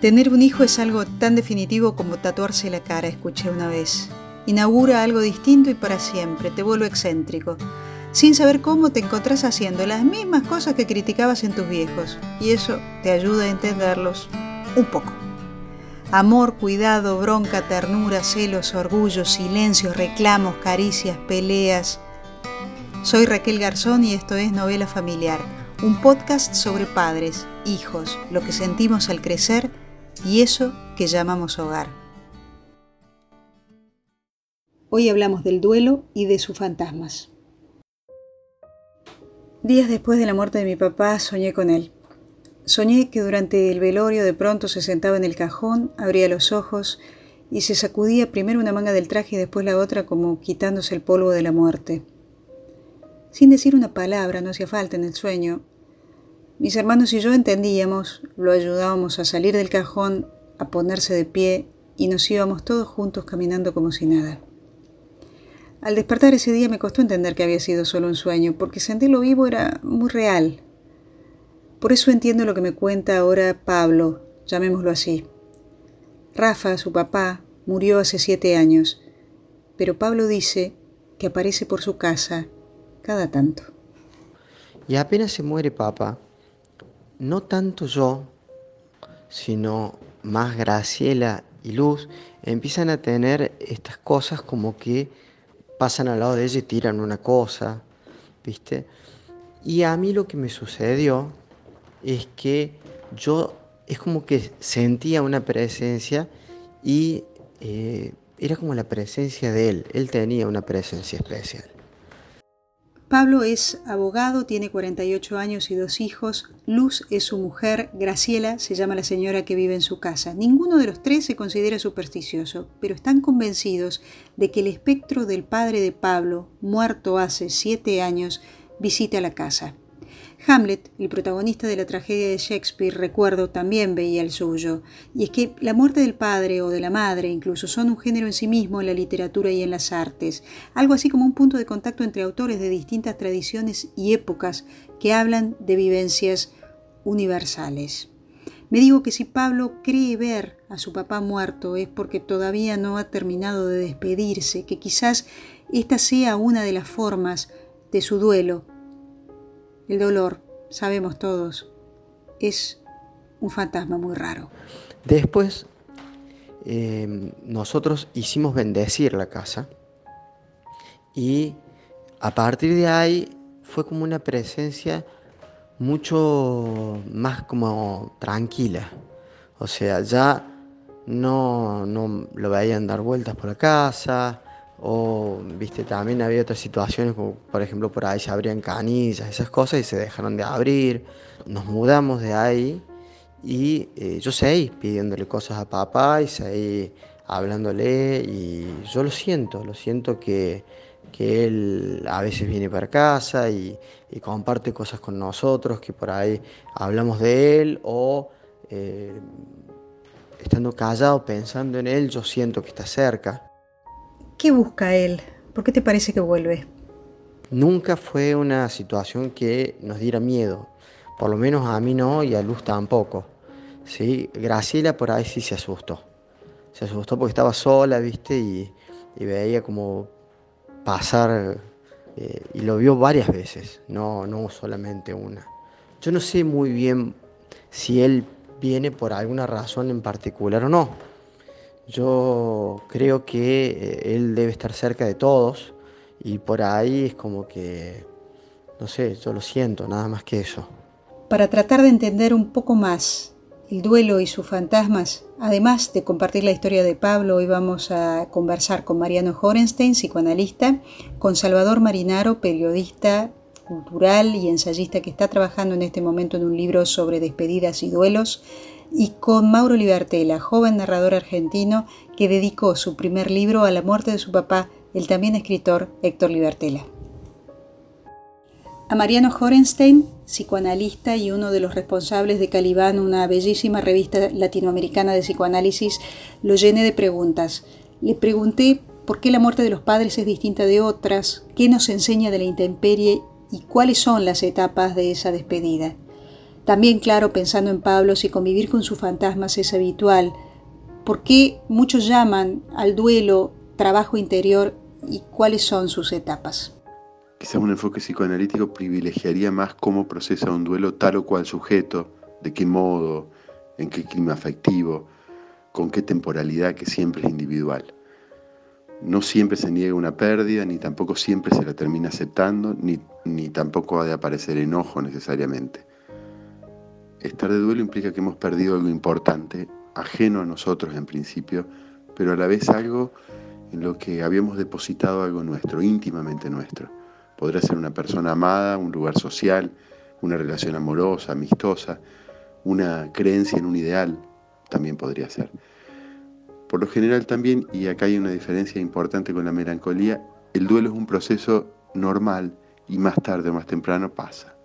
Tener un hijo es algo tan definitivo como tatuarse la cara, escuché una vez. Inaugura algo distinto y para siempre, te vuelve excéntrico. Sin saber cómo te encontrás haciendo las mismas cosas que criticabas en tus viejos. Y eso te ayuda a entenderlos un poco. Amor, cuidado, bronca, ternura, celos, orgullo, silencios, reclamos, caricias, peleas. Soy Raquel Garzón y esto es Novela Familiar, un podcast sobre padres, hijos, lo que sentimos al crecer y eso que llamamos hogar. Hoy hablamos del duelo y de sus fantasmas. Días después de la muerte de mi papá soñé con él. Soñé que durante el velorio de pronto se sentaba en el cajón, abría los ojos y se sacudía primero una manga del traje y después la otra como quitándose el polvo de la muerte. Sin decir una palabra, no hacía falta en el sueño, mis hermanos y yo entendíamos, lo ayudábamos a salir del cajón, a ponerse de pie y nos íbamos todos juntos caminando como si nada. Al despertar ese día me costó entender que había sido solo un sueño, porque sentirlo vivo era muy real. Por eso entiendo lo que me cuenta ahora Pablo, llamémoslo así. Rafa, su papá, murió hace siete años, pero Pablo dice que aparece por su casa cada tanto. Y apenas se muere papá, no tanto yo, sino más Graciela y Luz, empiezan a tener estas cosas como que pasan al lado de ella y tiran una cosa, ¿viste? Y a mí lo que me sucedió es que yo es como que sentía una presencia y eh, era como la presencia de él, él tenía una presencia especial. Pablo es abogado, tiene 48 años y dos hijos. Luz es su mujer. Graciela se llama la señora que vive en su casa. Ninguno de los tres se considera supersticioso, pero están convencidos de que el espectro del padre de Pablo, muerto hace siete años, visita la casa. Hamlet, el protagonista de la tragedia de Shakespeare, recuerdo, también veía el suyo, y es que la muerte del padre o de la madre incluso son un género en sí mismo en la literatura y en las artes, algo así como un punto de contacto entre autores de distintas tradiciones y épocas que hablan de vivencias universales. Me digo que si Pablo cree ver a su papá muerto es porque todavía no ha terminado de despedirse, que quizás esta sea una de las formas de su duelo el dolor, sabemos todos, es un fantasma muy raro. Después, em, nosotros hicimos bendecir la casa y a partir de ahí fue como una presencia mucho más como tranquila. O sea, ya no, no lo veían dar vueltas por la casa, o, viste, también había otras situaciones, como por ejemplo por ahí se abrían canillas, esas cosas, y se dejaron de abrir. Nos mudamos de ahí y eh, yo seguí pidiéndole cosas a papá y seguí hablándole y yo lo siento, lo siento que, que él a veces viene para casa y, comparte cosas con nosotros, que por ahí hablamos de él o eh, estando callado pensando en él, yo siento que está cerca. ¿Qué busca él? ¿Por qué te parece que vuelve? Nunca fue una situación que nos diera miedo, por lo menos a mí no y a Luz tampoco. ¿sí? Graciela por ahí sí se asustó. Se asustó porque estaba sola, ¿viste? Y, veía como pasar, eh, y lo vio varias veces, no, no solamente una. Yo no sé muy bien si él viene por alguna razón en particular o no yo creo que eh, él debe estar cerca de todos y por ahí es como que, no sé, yo lo siento, nada más que eso. Para tratar de entender un poco más el duelo y sus fantasmas, además de compartir la historia de Pablo, hoy vamos a conversar con Mariano Horenstein, psicoanalista, con Salvador Marinaro, periodista cultural y ensayista que está trabajando en este momento en un libro sobre despedidas y duelos, y con Mauro Libertela, joven narrador argentino que dedicó su primer libro a la muerte de su papá, el también escritor Héctor Libertela. A Mariano Horenstein, psicoanalista y uno de los responsables de Calibán, una bellísima revista latinoamericana de psicoanálisis, lo llené de preguntas. Le pregunté por qué la muerte de los padres es distinta de otras, qué nos enseña de la intemperie y cuáles son las etapas de esa despedida. También, claro, pensando en Pablo, si convivir con sus fantasmas es habitual, ¿por qué muchos llaman al duelo trabajo interior y cuáles son sus etapas? Quizás un enfoque psicoanalítico privilegiaría más cómo procesa un duelo tal o cual sujeto, de qué modo, en qué clima afectivo, con qué temporalidad que siempre es individual. No siempre se niega una pérdida, ni tampoco siempre se la termina aceptando, ni, ni tampoco ha de aparecer enojo necesariamente. Estar de duelo implica que hemos perdido algo importante, ajeno a nosotros en principio, pero a la vez algo en lo que habíamos depositado algo nuestro, íntimamente nuestro. Podrá ser una persona amada, un lugar social, una relación amorosa, amistosa, una creencia en un ideal, también podría ser. Por lo general también, y acá hay una diferencia importante con la melancolía, el duelo es un proceso normal y más tarde o más temprano pasa.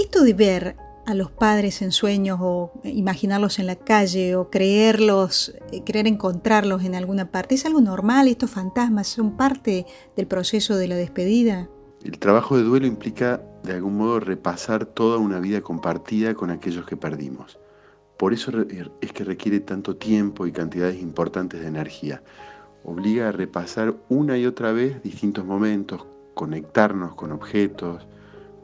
Esto de ver a los padres en sueños o imaginarlos en la calle o creerlos, eh, creer encontrarlos en alguna parte, ¿es algo normal? ¿Estos fantasmas son parte del proceso de la despedida? El trabajo de duelo implica de algún modo repasar toda una vida compartida con aquellos que perdimos. Por eso es que requiere tanto tiempo y cantidades importantes de energía. Obliga a repasar una y otra vez distintos momentos, conectarnos con objetos,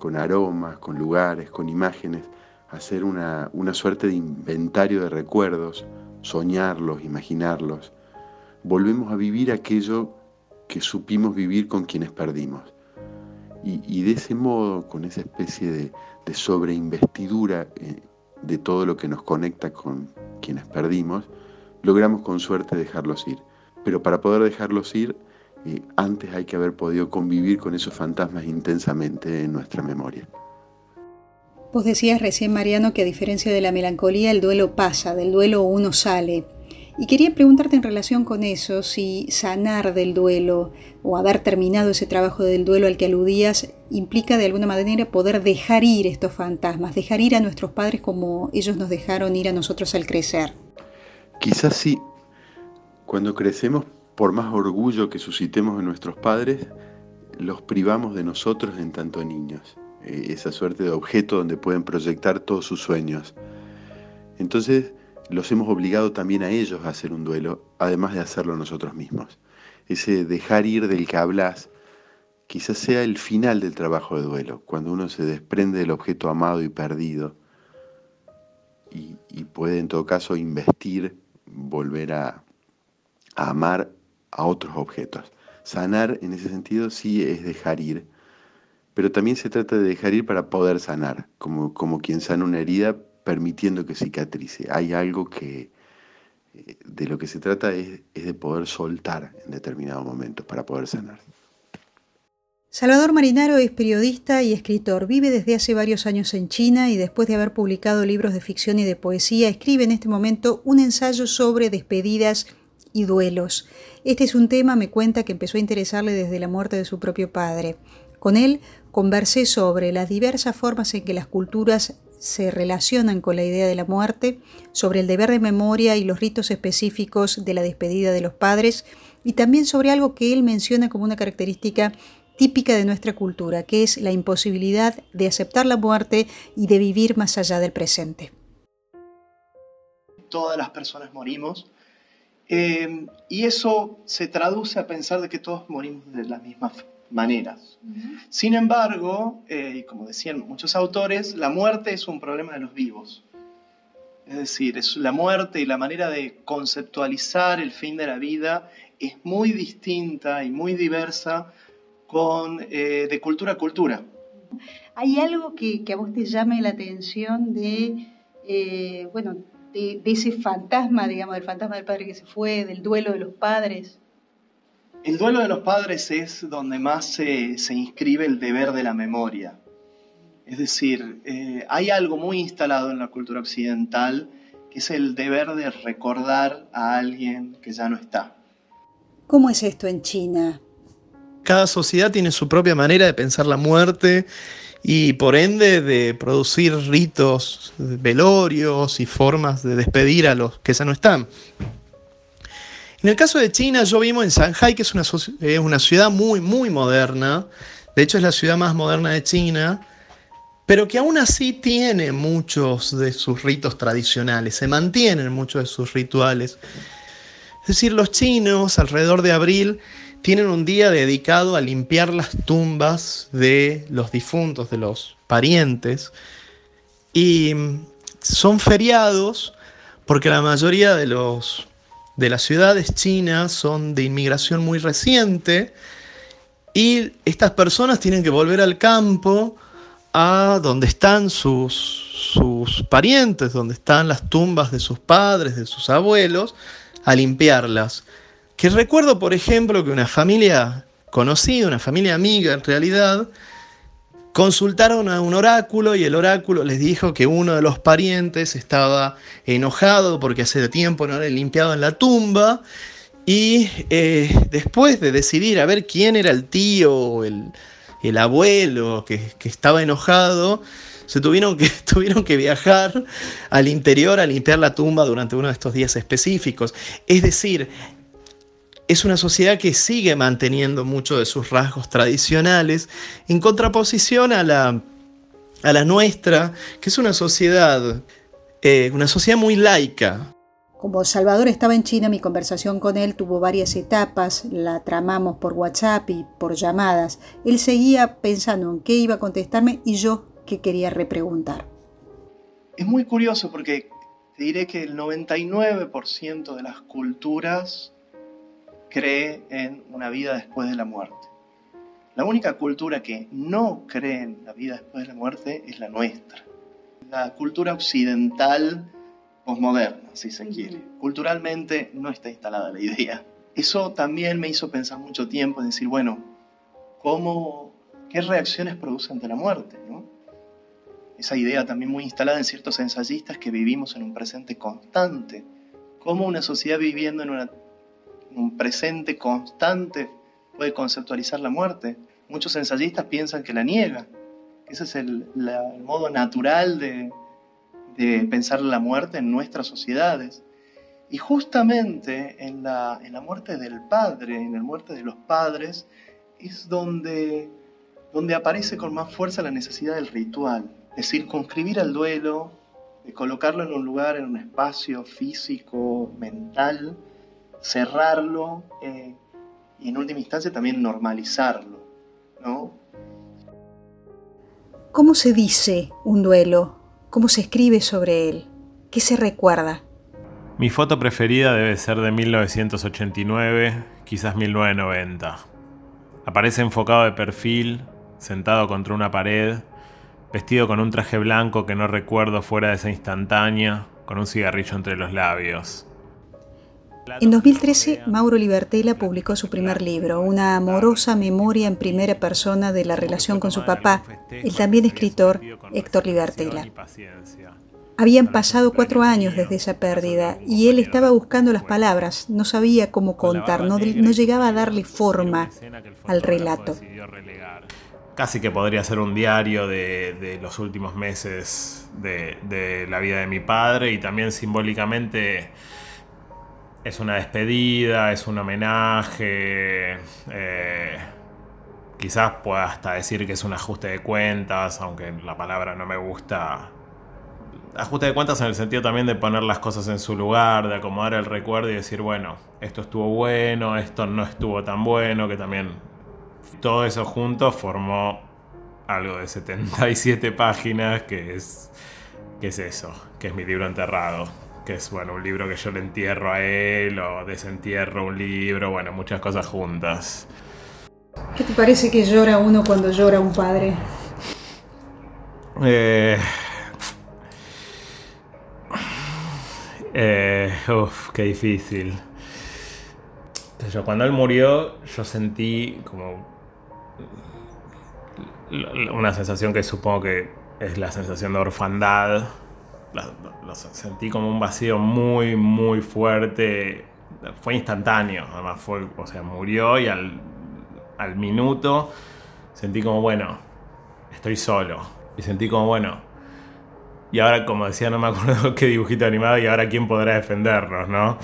con aromas, con lugares, con imágenes, hacer una, una suerte de inventario de recuerdos, soñarlos, imaginarlos. Volvemos a vivir aquello que supimos vivir con quienes perdimos. Y, de ese modo, con esa especie de, de sobreinvestidura eh, de todo lo que nos conecta con quienes perdimos, logramos con suerte dejarlos ir. Pero para poder dejarlos ir, eh, antes hay que haber podido convivir con esos fantasmas intensamente en nuestra memoria. Vos decías recién, Mariano, que a diferencia de la melancolía, el duelo pasa, del duelo uno sale. Y quería preguntarte en relación con eso, si sanar del duelo o haber terminado ese trabajo del duelo al que aludías implica de alguna manera poder dejar ir estos fantasmas, dejar ir a nuestros padres como ellos nos dejaron ir a nosotros al crecer. Quizás sí. Cuando crecemos, por más orgullo que suscitemos en nuestros padres, los privamos de nosotros en tanto niños. E, esa suerte de objeto donde pueden proyectar todos sus sueños. Entonces, los hemos obligado también a ellos a hacer un duelo, además de hacerlo nosotros mismos. Ese dejar ir del que hablas quizás sea el final del trabajo de duelo, cuando uno se desprende del objeto amado y perdido y, puede en todo caso investir, volver a, a amar a otros objetos. Sanar en ese sentido sí es dejar ir, pero también se trata de dejar ir para poder sanar, como, como quien sana una herida permitiendo que cicatrice. Hay algo que eh, de lo que se trata es, de poder soltar en determinados momentos para poder sanar. Salvador Marinaro es periodista y escritor. Vive desde hace varios años en China y después de haber publicado libros de ficción y de poesía, escribe en este momento un ensayo sobre despedidas y duelos. Este es un tema, me cuenta, que empezó a interesarle desde la muerte de su propio padre. Con él conversé sobre las diversas formas en que las culturas se relacionan con la idea de la muerte, sobre el deber de memoria y los ritos específicos de la despedida de los padres, y también sobre algo que él menciona como una característica típica de nuestra cultura, que es la imposibilidad de aceptar la muerte y de vivir más allá del presente. Todas las personas morimos eh, y eso se traduce a pensar de que todos morimos de la misma maneras. Sin embargo, eh, como decían muchos autores, la muerte es un problema de los vivos. Es decir, es la muerte y la manera de conceptualizar el fin de la vida es muy distinta y muy diversa con, eh, de cultura a cultura. ¿Hay algo que, a vos te llame la atención de, eh, bueno, de, de, ese fantasma, digamos, del fantasma del padre que se fue, del duelo de los padres? El duelo de los padres es donde más se, inscribe el deber de la memoria. Es decir, eh, hay algo muy instalado en la cultura occidental que es el deber de recordar a alguien que ya no está. ¿Cómo es esto en China? Cada sociedad tiene su propia manera de pensar la muerte y por ende de producir ritos, velorios y formas de despedir a los que ya no están. En el caso de China, yo vivo en Shanghai, que es una, una ciudad muy, muy moderna. De hecho, es la ciudad más moderna de China. pero que aún así tiene muchos de sus ritos tradicionales, se mantienen muchos de sus rituales. Es decir, los chinos alrededor de abril tienen un día dedicado a limpiar las tumbas de los difuntos, de los parientes, y son feriados porque la mayoría de, los, de las ciudades chinas son de inmigración muy reciente y estas personas tienen que volver al campo a donde están sus, sus parientes, donde están las tumbas de sus padres, de sus abuelos, a limpiarlas. Que recuerdo, por ejemplo, que una familia conocida, una familia amiga en realidad, consultaron a un oráculo y el oráculo les dijo que uno de los parientes estaba enojado porque hace tiempo no le limpiado en la tumba y eh, después de decidir a ver quién era el tío o el, el abuelo que, estaba enojado, se tuvieron que, tuvieron que viajar al interior a limpiar la tumba durante uno de estos días específicos. Es decir, es una sociedad que sigue manteniendo muchos de sus rasgos tradicionales en contraposición a la, a la nuestra, que es una sociedad, eh, una sociedad muy laica, como Salvador estaba en China, mi conversación con él tuvo varias etapas, la tramamos por WhatsApp y por llamadas. Él seguía pensando en qué iba a contestarme y yo qué quería repreguntar. Es muy curioso porque te diré que el 99% de las culturas cree en una vida después de la muerte. La única cultura que no cree en la vida después de la muerte es la nuestra. La cultura occidental posmoderna, si se quiere. Culturalmente no está instalada la idea. Eso también me hizo pensar mucho tiempo en decir, bueno, ¿cómo, ¿qué reacciones produce ante la muerte? Esa idea también muy instalada en ciertos ensayistas que vivimos en un presente constante. ¿Cómo una sociedad viviendo en, un presente constante puede conceptualizar la muerte? Muchos ensayistas piensan que la niega. Ese es el modo natural de, de pensar la muerte en nuestras sociedades. Y justamente en la, muerte del padre, en la muerte de los padres, es donde, donde aparece con más fuerza la necesidad del ritual, es circunscribir al duelo, de colocarlo en un lugar, en un espacio físico, mental, cerrarlo eh, y en última instancia también normalizarlo. ¿no? ¿Cómo se dice un duelo? ¿Cómo se escribe sobre él? ¿Qué se recuerda? Mi foto preferida debe ser de 1989, quizás 1990. Aparece enfocado de perfil, sentado contra una pared, vestido con un traje blanco que no recuerdo fuera de esa instantánea, con un cigarrillo entre los labios. En 2013, Mauro Libertela publicó su primer libro, una amorosa memoria en primera persona de la relación con su papá, el también escritor Héctor Libertela. Habían pasado cuatro años desde esa pérdida y él estaba buscando las palabras, no sabía cómo contar, no, llegaba a darle forma al relato. Casi que podría ser un diario de, los últimos meses de, de la vida de mi padre y también simbólicamente es una despedida, es un homenaje. Eh, quizás pueda hasta decir que es un ajuste de cuentas, aunque la palabra no me gusta. Ajuste de cuentas en el sentido también de poner las cosas en su lugar, de acomodar el recuerdo y decir, bueno, esto estuvo bueno, esto no estuvo tan bueno, que también todo eso junto formó algo de 77 páginas, que es, que es eso, que es mi libro enterrado que es bueno, un libro que yo le entierro a él o desentierro un libro, bueno, muchas cosas juntas. ¿Qué te parece que llora uno cuando llora un padre? Eh, eh, uf, qué difícil. Cuando él murió, yo sentí como una sensación que supongo que es la sensación de orfandad sentí como un vacío muy, muy fuerte. Fue instantáneo, además fue, o sea, murió y al, al minuto sentí como, bueno, estoy solo. Y sentí como, bueno, y ahora como decía, no me acuerdo qué dibujito animado y ahora quién podrá defendernos, ¿no?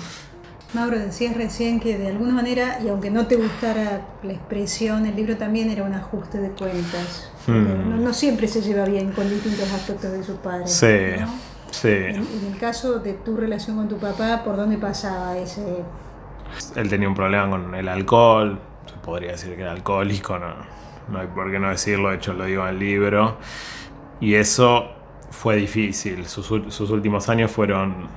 Mauro, decías recién que de alguna manera, y aunque no te gustara la expresión, el libro también era un ajuste de cuentas. Hmm. No, siempre se lleva bien con distintos aspectos de su padre. Sí, sí. En, en, el caso de tu relación con tu papá, ¿por dónde pasaba ese...? Él tenía un problema con el alcohol, se podría decir que era alcohólico, no, no hay por qué no decirlo, de hecho lo digo en el libro. Y eso fue difícil, sus, sus últimos años fueron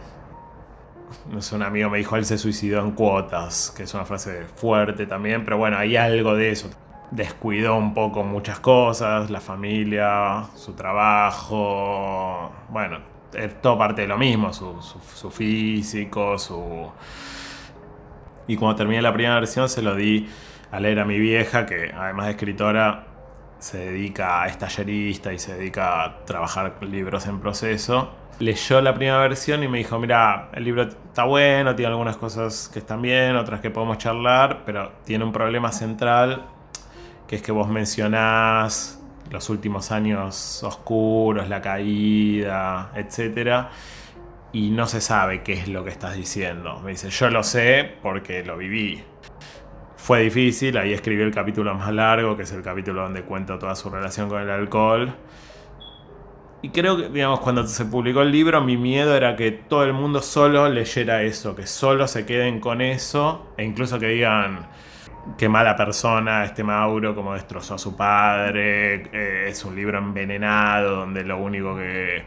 no sé, un amigo me dijo, él se suicidó en cuotas, que es una frase fuerte también, pero bueno, hay algo de eso. Descuidó un poco muchas cosas, la familia, su trabajo, bueno, es todo parte de lo mismo, su, su, físico, su... Y cuando terminé la primera versión se lo di a leer a mi vieja, que además de escritora se dedica a tallerista y se dedica a trabajar libros en proceso. Leyó la primera versión y me dijo, mira, el libro está bueno, tiene algunas cosas que están bien, otras que podemos charlar, pero tiene un problema central, que es que vos mencionás los últimos años oscuros, la caída, etc. Y no se sabe qué es lo que estás diciendo. Me dice, yo lo sé porque lo viví. Fue difícil, ahí escribí el capítulo más largo, que es el capítulo donde cuento toda su relación con el alcohol y creo que, digamos, cuando se publicó el libro, mi miedo era que todo el mundo solo leyera eso, que solo se queden con eso, e incluso que digan qué mala persona este Mauro, como destrozó a su padre, eh, es un libro envenenado, donde lo único que,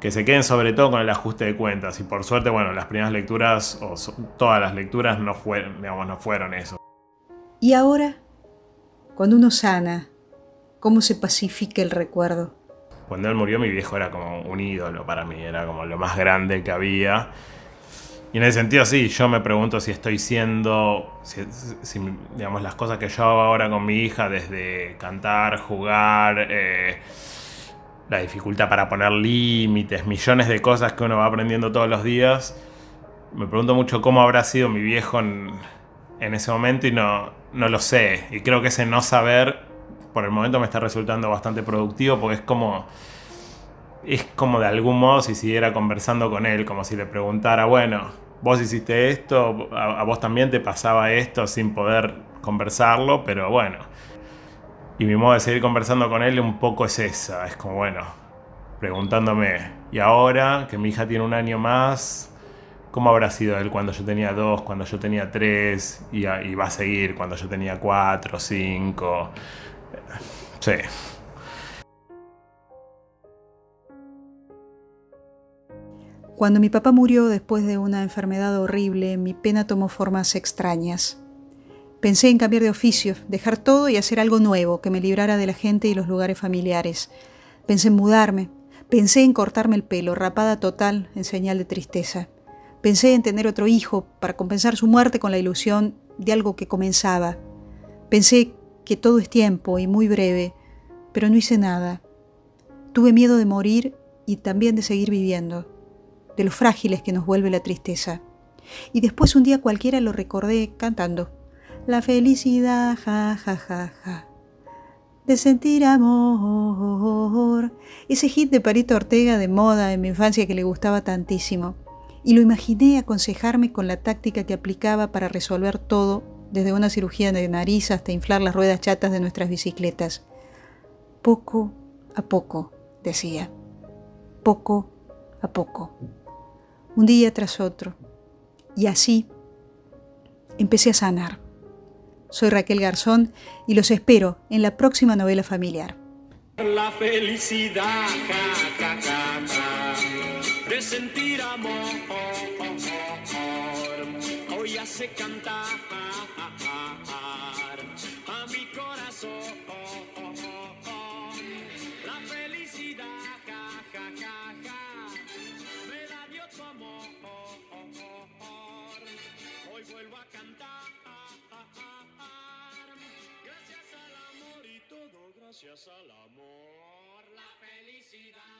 que se queden sobre todo con el ajuste de cuentas. Y por suerte, bueno, las primeras lecturas, o todas las lecturas, no fueron, digamos, no fueron eso. Y ahora, cuando uno sana, ¿cómo se pacifica el recuerdo? cuando él murió mi viejo era como un ídolo para mí, era como lo más grande que había. Y en ese sentido sí, yo me pregunto si estoy siendo, si, digamos, las cosas que yo hago ahora con mi hija, desde cantar, jugar, eh, la dificultad para poner límites, millones de cosas que uno va aprendiendo todos los días, me pregunto mucho cómo habrá sido mi viejo en, en ese momento y no, no lo sé. Y creo que ese no saber por el momento me está resultando bastante productivo porque es como es como de algún modo si siguiera conversando con él, como si le preguntara, bueno, vos hiciste esto, a, vos también te pasaba esto sin poder conversarlo, pero bueno. Y mi modo de seguir conversando con él un poco es esa, es como, bueno, preguntándome, y ahora que mi hija tiene un año más, ¿cómo habrá sido él cuando yo tenía dos, cuando yo tenía tres, y, y va a seguir cuando yo tenía cuatro, cinco? Sí. Cuando mi papá murió después de una enfermedad horrible, mi pena tomó formas extrañas. Pensé en cambiar de oficio, dejar todo y hacer algo nuevo que me librara de la gente y los lugares familiares. Pensé en mudarme. Pensé en cortarme el pelo, rapada total, en señal de tristeza. Pensé en tener otro hijo para compensar su muerte con la ilusión de algo que comenzaba. Pensé que todo es tiempo y muy breve, pero no hice nada. Tuve miedo de morir y también de seguir viviendo, de los frágiles que nos vuelve la tristeza. Y después un día cualquiera lo recordé cantando. La felicidad, ja, ja, ja, ja. De sentir amor. Ese hit de Parito Ortega de moda en mi infancia que le gustaba tantísimo. Y lo imaginé aconsejarme con la táctica que aplicaba para resolver todo desde una cirugía de nariz hasta inflar las ruedas chatas de nuestras bicicletas. Poco a poco, decía, poco a poco, un día tras otro. Y así empecé a sanar. Soy Raquel Garzón y los espero en la próxima novela familiar. La felicidad de sentir amor hoy hace cantar vuelvo a cantar. Gracias al amor y todo gracias al amor. La felicidad.